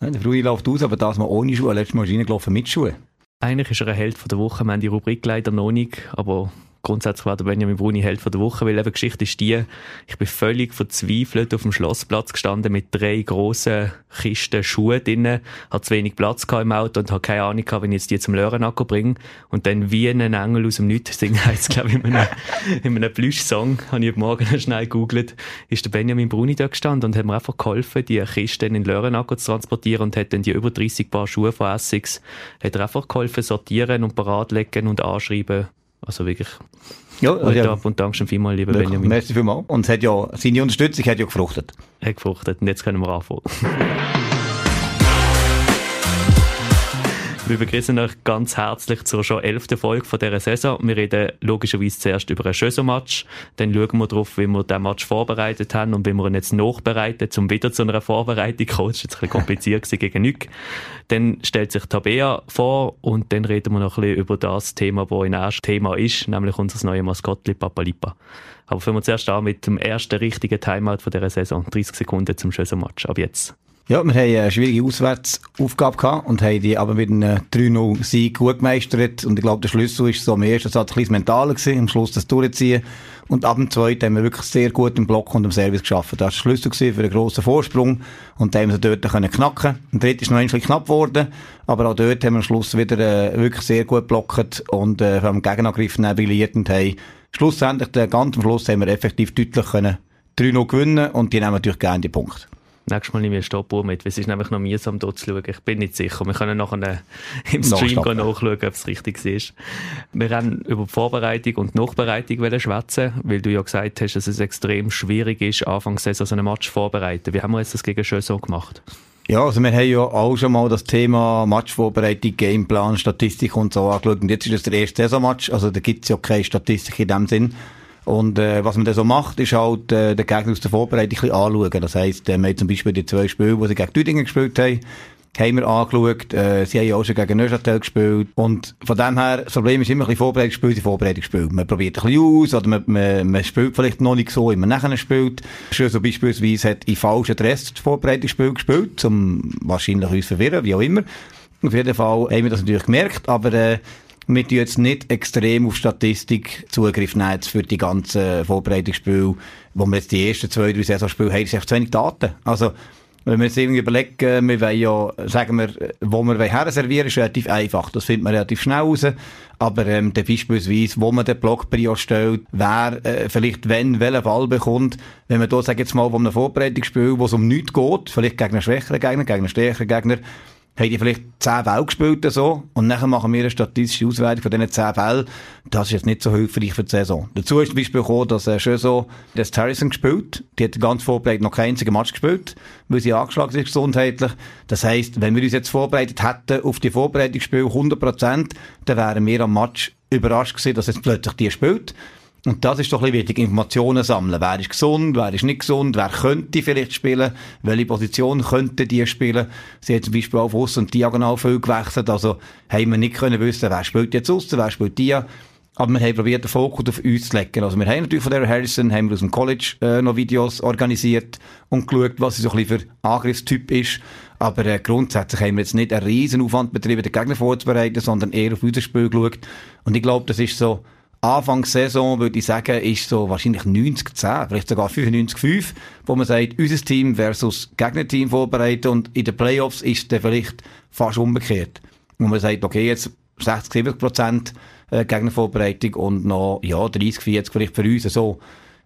Ja, der Bruni läuft aus, aber das mal ohne Schuhe. Letztes Mal ist reingelaufen mit Schuhen. Eigentlich ist er ein Held von der Woche. Wir haben die Rubrik leider noch nicht, aber grundsätzlich war der Benjamin Bruni Held von der Woche, weil eben Geschichte ist die, ich bin völlig verzweifelt auf dem Schlossplatz gestanden mit drei grossen Kisten Schuhe drinnen, hatte zu wenig Platz im Auto und habe keine Ahnung gehabt, wenn ich jetzt die zum Lörenacker bringe. Und dann wie ein Engel aus dem Nichts singen heisst, glaube ich, in einem, in einem Plüsch-Song, habe ich heute Morgen schnell gegoogelt, ist der Benjamin Bruni da gestanden und hat mir einfach geholfen, die Kisten in den Lörenacker zu transportieren und hat dann die über 30 Paar Schuhe von Essex, hat er einfach geholfen, sortieren und parat legen und anschreiben also wirklich. Ja, also ja. ab und Dankeschön vielmals, lieber Wirklich, Benjamin. Merci vielmals. Und es hat ja, seine Unterstützung hat ja gefruchtet. Hat gefruchtet. Und jetzt können wir anfangen. Wir begrüßen euch ganz herzlich zur schon elften Folge von dieser Saison. Wir reden logischerweise zuerst über ein Schösser-Match, dann schauen wir darauf, wie wir den Match vorbereitet haben und wie wir ihn jetzt nachbereiten, um wieder zu einer Vorbereitung zu kommen. Das war jetzt ein kompliziert gegen Nick. Dann stellt sich Tabea vor und dann reden wir noch ein bisschen über das Thema, das in ersten Thema ist, nämlich unser neues Maskottli Papalipa. Aber fangen wir zuerst an mit dem ersten richtigen Timeout von dieser Saison. 30 Sekunden zum Schösser-Match. Ab jetzt. Ja, wir haben eine schwierige Auswärtsaufgabe gehabt und haben die aber mit einem 3-0-Sieg gut gemeistert. Und ich glaube, der Schlüssel ist so am ersten Satz ein bisschen mental gewesen, am Schluss das durchziehen. Und ab dem zweiten haben wir wirklich sehr gut im Block und im Service geschafft. Das war der Schlüssel für einen grossen Vorsprung. Und da haben wir dort können knacken. Der dritte ist noch ein bisschen knapp geworden. Aber auch dort haben wir am Schluss wieder äh, wirklich sehr gut blockt und äh, vom Gegenangriff brilliert und haben schlussendlich, den ganzen Schluss haben wir effektiv deutlich können 3-0 gewinnen und die nehmen natürlich gerne die Punkte. Nächstes Mal nehme ich eine Stoppuhr mit, weil es ist nämlich noch mühsam dort zu schauen. Ich bin nicht sicher. Wir können nachher im Stream nachschauen, ob es richtig ist. Wir haben über die Vorbereitung und die Nachbereitung schwätzen, weil du ja gesagt hast, dass es extrem schwierig ist, Anfangs so einen Match vorbereiten. Wie haben wir jetzt das gegen Schön so gemacht? Ja, also wir haben ja auch schon mal das Thema Matchvorbereitung, Gameplan, Statistik und so angeschaut. Und jetzt ist es der erste Saisonmatch, also da gibt es ja keine Statistik in dem Sinn. Und äh, was man dann so macht, ist halt äh, den Gegner aus der Vorbereitung ein bisschen anschauen. Das heisst, äh, wir haben zum Beispiel die zwei Spiele, die sie gegen Düdingen gespielt haben, haben wir angeschaut. Äh, sie haben ja auch schon gegen Neuchâtel gespielt. Und von dem her, das Problem ist immer ein bisschen Vorbereitungsspiel, die Vorbereitungsspiel. Man probiert ein bisschen aus, oder man, man, man spielt vielleicht noch nicht so, wie man nachher spielt. Schön so beispielsweise hat in falschen Dress das Vorbereitungsspiel gespielt, um wahrscheinlich uns verwirren, wie auch immer. Auf jeden Fall haben wir das natürlich gemerkt, aber äh, wir tun jetzt nicht extrem auf Statistik Zugriff nehmen für die ganzen Vorbereitungsspiele, wo wir jetzt die ersten zwei, drei Saisonspiele haben, ist echt zu wenig Daten. Also, wenn wir jetzt irgendwie überlegen, wir wollen ja, sagen wir, wo wir her servieren, ist relativ einfach. Das findet man relativ schnell raus. Aber, ähm, dann beispielsweise, wo man den Block Prio stellt, wer, äh, vielleicht wenn, welchen Ball bekommt. Wenn man da, sagen jetzt mal, wo einem Vorbereitungsspiel, wo es um nichts geht, vielleicht gegen einen schwächeren Gegner, gegen einen stärkeren Gegner, haben die vielleicht zehn Fälle gespielt so, und nachher machen wir eine statistische Auswertung von diesen zehn Fällen. Das ist jetzt nicht so hilfreich für die Saison. Dazu ist zum Beispiel gekommen, dass äh, schon so das Harrison gespielt. Die hat ganz vorbereitet noch keinen einzigen Match gespielt, weil sie angeschlagen ist gesundheitlich. Das heisst, wenn wir uns jetzt vorbereitet hätten auf die Vorbereitungsspiele 100%, dann wären wir am Match überrascht gewesen, dass jetzt plötzlich die spielt. Und das ist doch ein bisschen wichtig, Informationen sammeln. Wer ist gesund, wer ist nicht gesund, wer könnte vielleicht spielen, welche Position könnte die spielen. Sie hat zum Beispiel auf Aussen und Diagonal viel gewechselt, also haben wir nicht können wissen, wer spielt jetzt aussen, wer spielt die. Aber wir haben probiert, den Fokus auf uns zu legen. Also wir haben natürlich von der Harrison, haben wir aus dem College äh, noch Videos organisiert und geschaut, was sie so ein bisschen für Angriffstyp ist. Aber äh, grundsätzlich haben wir jetzt nicht einen riesen Aufwand betrieben, den Gegner vorzubereiten, sondern eher auf unser Spiel geschaut. Und ich glaube, das ist so Anfang Saison würde ich sagen, ist so wahrscheinlich 90-10, vielleicht sogar 95-5, wo man sagt, unser Team versus Gegnerteam vorbereiten und in den Playoffs ist dann vielleicht fast umgekehrt. Wo man sagt, okay, jetzt 60, 70 Prozent äh, Gegnervorbereitung und noch, ja, 30, 40 vielleicht für uns so.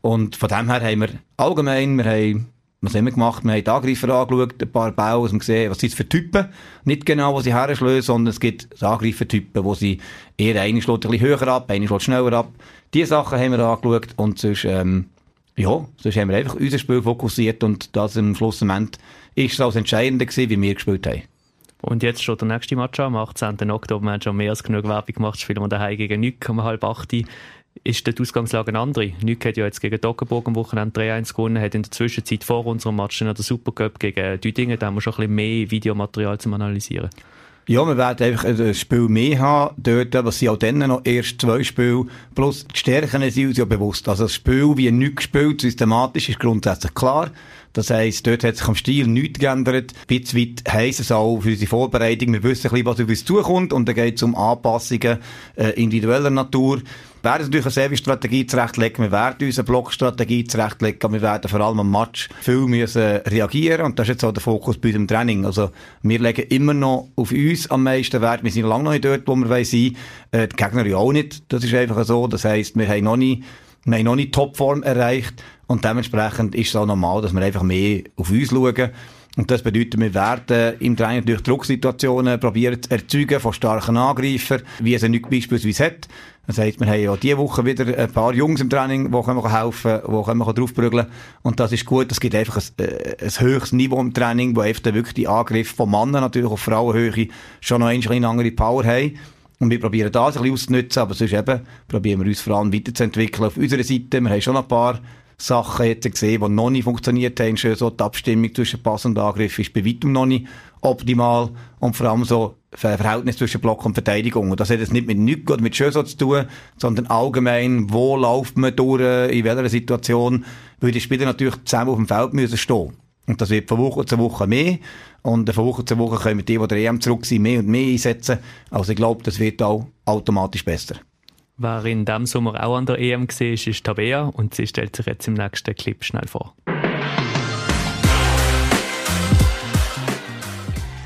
Und von dem her haben wir allgemein, wir haben was haben wir gemacht? Wir haben die Angreifer angeschaut, ein paar Bauer, und gesehen, was sind es für Typen? Nicht genau, wo sie herschlagen, sondern es gibt Angreifertypen, wo sie eher eine schlägt ein bisschen höher ab, eine schlägt schneller ab. Diese Sachen haben wir angeschaut und sonst, ähm, ja, sonst haben wir einfach unser Spiel fokussiert und das im Schlussmoment ist das Entscheidende gewesen, wie wir gespielt haben. Und jetzt schon der nächste Match am 18. Oktober. Wir haben schon mehr als genug Werbung gemacht. Spielen wir daheim gegen Nück um halb acht ist die Ausgangslage eine andere. Nück hat ja jetzt gegen Doggenburg am Wochenende 3-1 gewonnen, hat in der Zwischenzeit vor unserem Match in der Supercup gegen Düdingen, da haben wir schon ein bisschen mehr Videomaterial zum Analysieren. Ja, wir werden einfach ein Spiel mehr haben dort, was sind auch dann noch erst zwei Spiele, plus die Stärken sind uns ja bewusst. Also das Spiel, wie Nück spielt, systematisch, ist grundsätzlich klar. Das heisst, dort hat sich am Stil nichts geändert. Ein bisschen heisst es auch für unsere Vorbereitung. Wir wissen ein bisschen, was auf uns zukommt und dann geht es um Anpassungen äh, individueller Natur. Wir werden natürlich eine Service-Strategie zurechtlegen, wir werden unsere Blockstrategie zurechtlegen, wir werden vor allem am Match viel müssen reagieren und das ist jetzt auch der Fokus bei unserem Training. Also wir legen immer noch auf uns am meisten Wert, wir sind lange noch nicht dort, wo wir sein wollen, äh, die Gegner ja auch nicht, das ist einfach so, das heisst, wir haben noch nicht wir haben noch nicht Topform erreicht und dementsprechend ist es auch normal, dass wir einfach mehr auf uns schauen. Und das bedeutet, wir werden im Training durch Drucksituationen probieren zu erzeugen von starken Angreifern, wie es nicht beispielsweise hat. Das heisst, wir haben ja diese Woche wieder ein paar Jungs im Training, die können helfen können, die können draufprügeln Und das ist gut, es gibt einfach ein, äh, ein höchstes Niveau im Training, wo einfach wirklich die Angriffe von Männern natürlich auf Frauenhöhe schon noch eine andere Power haben. Und wir probieren das ein bisschen auszunutzen, aber sonst eben probieren wir uns vor allem weiterzuentwickeln auf unserer Seite. Wir haben schon ein paar Sachen jetzt gesehen, die noch nicht funktioniert haben. Schön so die Abstimmung zwischen Pass und Angriff ist bei weitem noch nicht optimal. Und vor allem so Verhältnis zwischen Block und Verteidigung. Und das hat jetzt nicht mit nichts oder mit Schöso zu tun, sondern allgemein, wo läuft man durch, in welcher Situation, weil die Spieler natürlich zusammen auf dem Feld müssen stehen. Und das wird von Woche zu Woche mehr. Und von Woche zu Woche können wir die, die der EM zurück sind, mehr und mehr einsetzen. Also ich glaube, das wird auch automatisch besser. Wer in diesem Sommer auch an der EM war, ist Tabea und sie stellt sich jetzt im nächsten Clip schnell vor.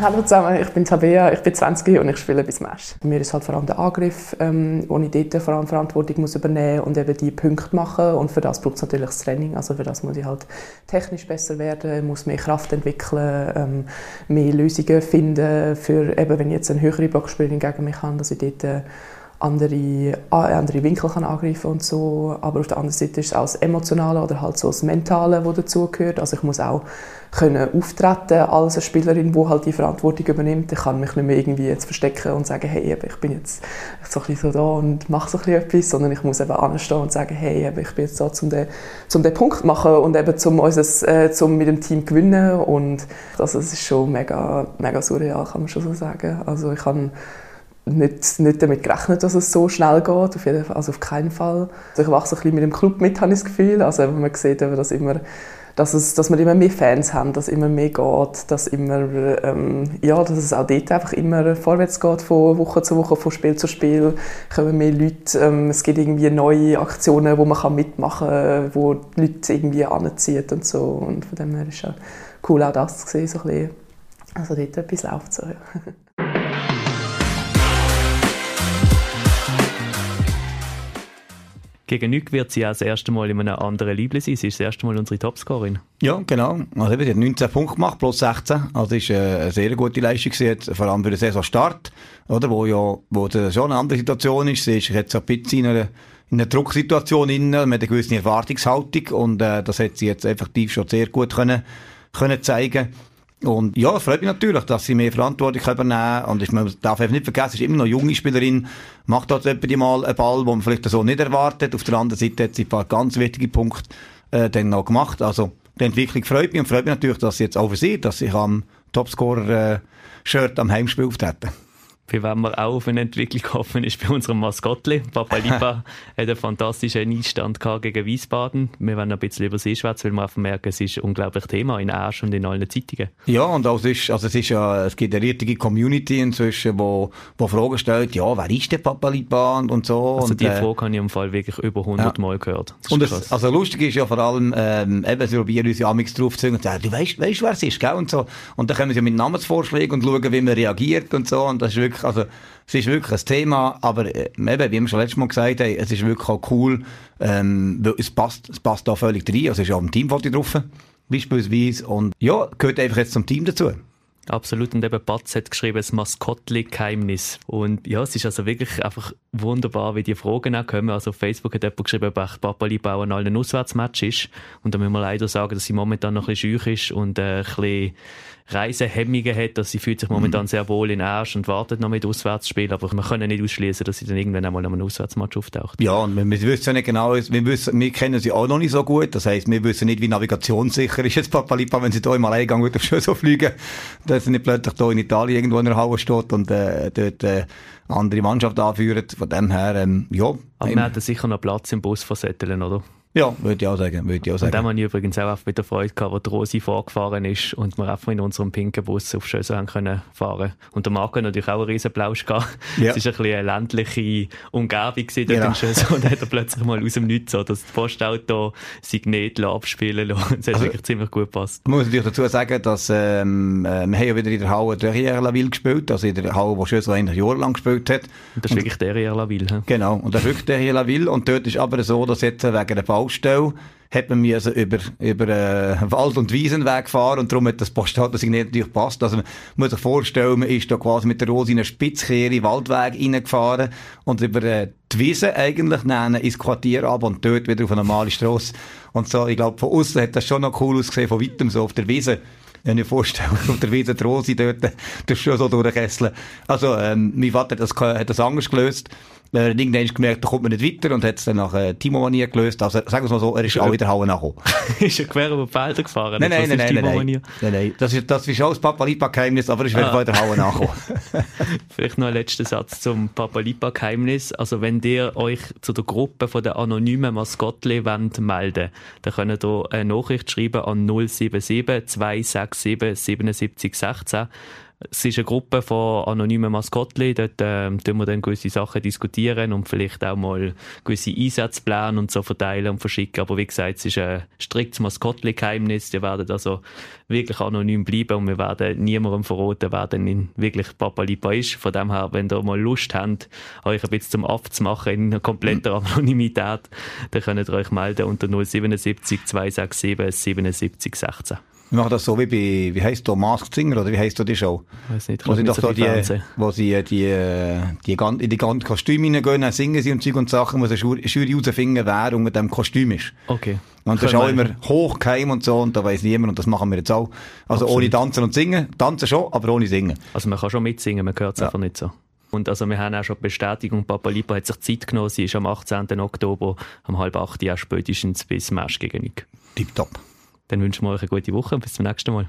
Hallo zusammen, ich bin Tabea, ich bin 20 und ich spiele bis. Bei mir ist halt vor allem der Angriff, ähm, wo ich dort vor allem Verantwortung muss übernehmen und eben die Punkte machen und für das braucht es natürlich das Training, also für das muss ich halt technisch besser werden, muss mehr Kraft entwickeln, ähm, mehr Lösungen finden für eben, wenn ich jetzt eine höhere Blockspielerin gegen mich habe, dass ich dort äh, andere, andere Winkel kann angreifen und so. Aber auf der anderen Seite ist es auch das Emotionale oder halt so das Mentale, das dazugehört. Also ich muss auch können auftreten als eine Spielerin, die halt die Verantwortung übernimmt. Ich kann mich nicht mehr irgendwie jetzt verstecken und sagen, hey, ich bin jetzt so, ein bisschen so da und mache so ein bisschen etwas, sondern ich muss eben anstehen und sagen, hey, ich bin jetzt da, um den, um den Punkt zu machen und eben zum, unseres, äh, zum mit dem Team gewinnen. Und das ist schon mega, mega surreal, kann man schon so sagen. Also ich habe nicht, nicht damit gerechnet, dass es so schnell geht, auf jeden Fall, also auf keinen Fall. Also ich wachse ein bisschen mit dem Club mit, habe ich das Gefühl. Also man sieht eben, dass immer dass, es, dass wir immer mehr Fans haben, dass immer mehr geht, dass, immer, ähm, ja, dass es auch dort einfach immer vorwärts geht, von Woche zu Woche, von Spiel zu Spiel, kommen mehr Leute, ähm, es gibt irgendwie neue Aktionen, wo man mitmachen kann, wo die Leute irgendwie anziehen und so und von dem her ist es cool auch das zu sehen, so ein bisschen, also dort etwas läuft so. Gegen Nück wird sie auch das erste Mal in einem anderen Liebling sein. Sie ist das erste Mal unsere Topscorerin. Ja, genau. Also sie hat 19 Punkte gemacht, plus 16. Also ist äh, eine sehr gute Leistung gewesen, vor allem für den Saisonstart, oder? Wo ja, wo schon eine andere Situation ist. Sie ist jetzt ein bisschen in einer, in einer Drucksituation mit einer gewissen Erwartungshaltung und äh, das hat sie jetzt effektiv schon sehr gut können, können zeigen und ja, es freut mich natürlich, dass sie mehr Verantwortung übernehmen. Und ich, man darf einfach nicht vergessen, sie ist immer noch junge Spielerin, macht dort etwa mal einen Ball, den man vielleicht so nicht erwartet. Auf der anderen Seite hat sie ein paar ganz wichtige Punkte äh, dann noch gemacht. Also die Entwicklung freut mich und freut mich natürlich, dass sie jetzt auch sieht, dass ich am Topscorer-Shirt äh, am Heimspiel auftreten für wen wir auch auf eine Entwicklung hoffen, ist bei unserem Maskottli. Papa Lipa hat einen fantastischen Einstand gegen Wiesbaden. Wir werden ein bisschen über sie schwätzen, weil wir einfach merken, es ist ein unglaublich Thema in Asch und in allen Zeitungen. Ja, und auch es ist, also es ist ja, es gibt eine richtige Community inzwischen, wo, wo Fragen stellt, ja, wer ist der Papa Lipa und, so. Also und, die äh, Frage habe ich im Fall wirklich über 100 ja. Mal gehört. Und es, also lustig ist ja vor allem, ähm, eben, sie probieren uns ja amigs drauf zu sagen, du weißt, weißt, wer es ist, gell, und so. Und dann kommen sie mit Namensvorschlägen und schauen, wie man reagiert und so, und das ist wirklich wirklich, also, es ist wirklich ein Thema, aber äh, eben, wie wir schon letztes Mal gesagt haben, es ist wirklich auch cool, ähm, weil es passt, es passt da völlig rein, also es ist auch ein Teamfoto drauf, beispielsweise, und ja, gehört einfach jetzt zum Team dazu. Absolut. Und eben Batz hat geschrieben, das Maskottli-Geheimnis. Und ja, es ist also wirklich einfach wunderbar, wie die Fragen auch kommen. Also auf Facebook hat jemand geschrieben, ob Papa Liebau an allen Auswärtsmatch ist. Und da müssen wir leider sagen, dass sie momentan noch ein bisschen schüch ist und äh, ein bisschen Reisehemmungen hat, dass sie fühlt sich momentan mhm. sehr wohl in Arsch und wartet noch mit Auswärtsspielen, aber wir können nicht ausschließen, dass sie dann irgendwann einmal an einem Auswärtsmatch auftaucht. Ja, und wir, wir wissen ja nicht genau, wir, wissen, wir kennen sie auch noch nicht so gut, das heisst, wir wissen nicht, wie navigationssicher ist jetzt Papalipa, wenn sie da im Alleingang auf so fliegen, dass sie nicht plötzlich da in Italien irgendwo in der Halle steht und äh, dort äh, andere Mannschaft anführen, von dem her, ähm, ja. Aber wir hätten sicher noch Platz im Bus versetteln, oder? Ja, würde ich auch sagen. Würde ich auch sagen. Und dann habe ich übrigens auch mit der Freude gehabt, wo die Rosi vorgefahren ist und wir einfach in unserem pinken Bus auf Schösel haben können fahren. Und der Marco natürlich auch einen riesen Plausch gehabt. Ja. Es war ein bisschen eine ländliche Umgebung gewesen, dort genau. in Schösel. Und dann hat er plötzlich mal aus dem Nichts so das Postauto Signet abspielen lassen. Das hat also, wirklich ziemlich gut gepasst. Ich muss natürlich dazu sagen, dass, ähm, äh, wir haben ja wieder in der Halle Derrière la Ville gespielt, also in der Halle, wo Schösel eigentlich jahrelang gespielt hat. Und das ist und, wirklich Derrière la Ville. He? Genau. Und das ist wirklich Derrière la Ville. Und dort ist aber so, dass jetzt wegen der Baustelle hat man müssen über, über äh, Wald- und Wiesenweg fahren und darum hat das Postauto-Signet natürlich gepasst. Also man muss sich vorstellen, man ist da quasi mit der Rose in eine Spitzkehre Waldweg reingefahren und über äh, die Wiese eigentlich nennen ins Quartier ab und dort wieder auf eine normale Strasse. Und so, ich glaube, von außen hat das schon noch cool ausgesehen, von weitem so auf der Wiese. Wenn ich mir vorstelle, auf der Wiese die Rose dort, das schon so durchkesseln. Also, ähm, mein Vater hat das, hat das anders gelöst. Hat irgendwann gemerkt, da kommt man nicht weiter und hat es dann nach äh, Timo-Manier gelöst. Also, sagen wir es mal so, er ist auch in der Halle nachgekommen. ist er quer über die Felder gefahren? Nein, nein, nein, nein, nein, nein, nein. Das ist, das ist auch das Papa-Lipa-Geheimnis, aber er ist ah. in der Halle nachgekommen. Vielleicht noch ein letzter Satz zum Papa-Lipa-Geheimnis. Also, wenn ihr euch zu der Gruppe von der anonymen Maskottli melden wollt, dann könnt ihr eine Nachricht schreiben an 077 267 77 16. Es ist eine Gruppe von anonymen Maskottli. Dort ähm, tun wir dann gewisse Sachen diskutieren und vielleicht auch mal gewisse Einsatzpläne und so verteilen und verschicken. Aber wie gesagt, es ist ein striktes Maskottli-Geheimnis. Die werden also wirklich anonym bleiben und wir werden niemandem verraten, wer denn wirklich Papa Lipa ist. Von dem her, wenn ihr mal Lust habt, euch ein bisschen zum Aff zu machen in kompletter Anonymität, dann könnt ihr euch melden unter 077 267 77 16. Wir machen das so wie bei, wie heisst du, Masked Singer, oder wie heisst du die Show? Weiß nicht, wo sie doch so die, wo sie äh, die, äh, die, die, in die ganzen Kostüme hineingehen, dann singen sie und Zeug und Sachen, wo sie Jury herausfinden, wer unter dem Kostüm ist. Okay. Und das ist auch immer hochgeheim und so, und da weiss niemand, und das machen wir jetzt auch. Also Absolut. ohne Tanzen und Singen. Tanzen schon, aber ohne Singen. Also man kann schon mitsingen, man hört es ja. einfach nicht so. Und also wir haben auch schon Bestätigung, Papa Lipa hat sich Zeit genommen, sie ist am 18. Oktober um halb acht Jahre spätestens bis Match gegen. Tipptopp. Dann wünschen wir euch eine gute Woche und bis zum nächsten Mal.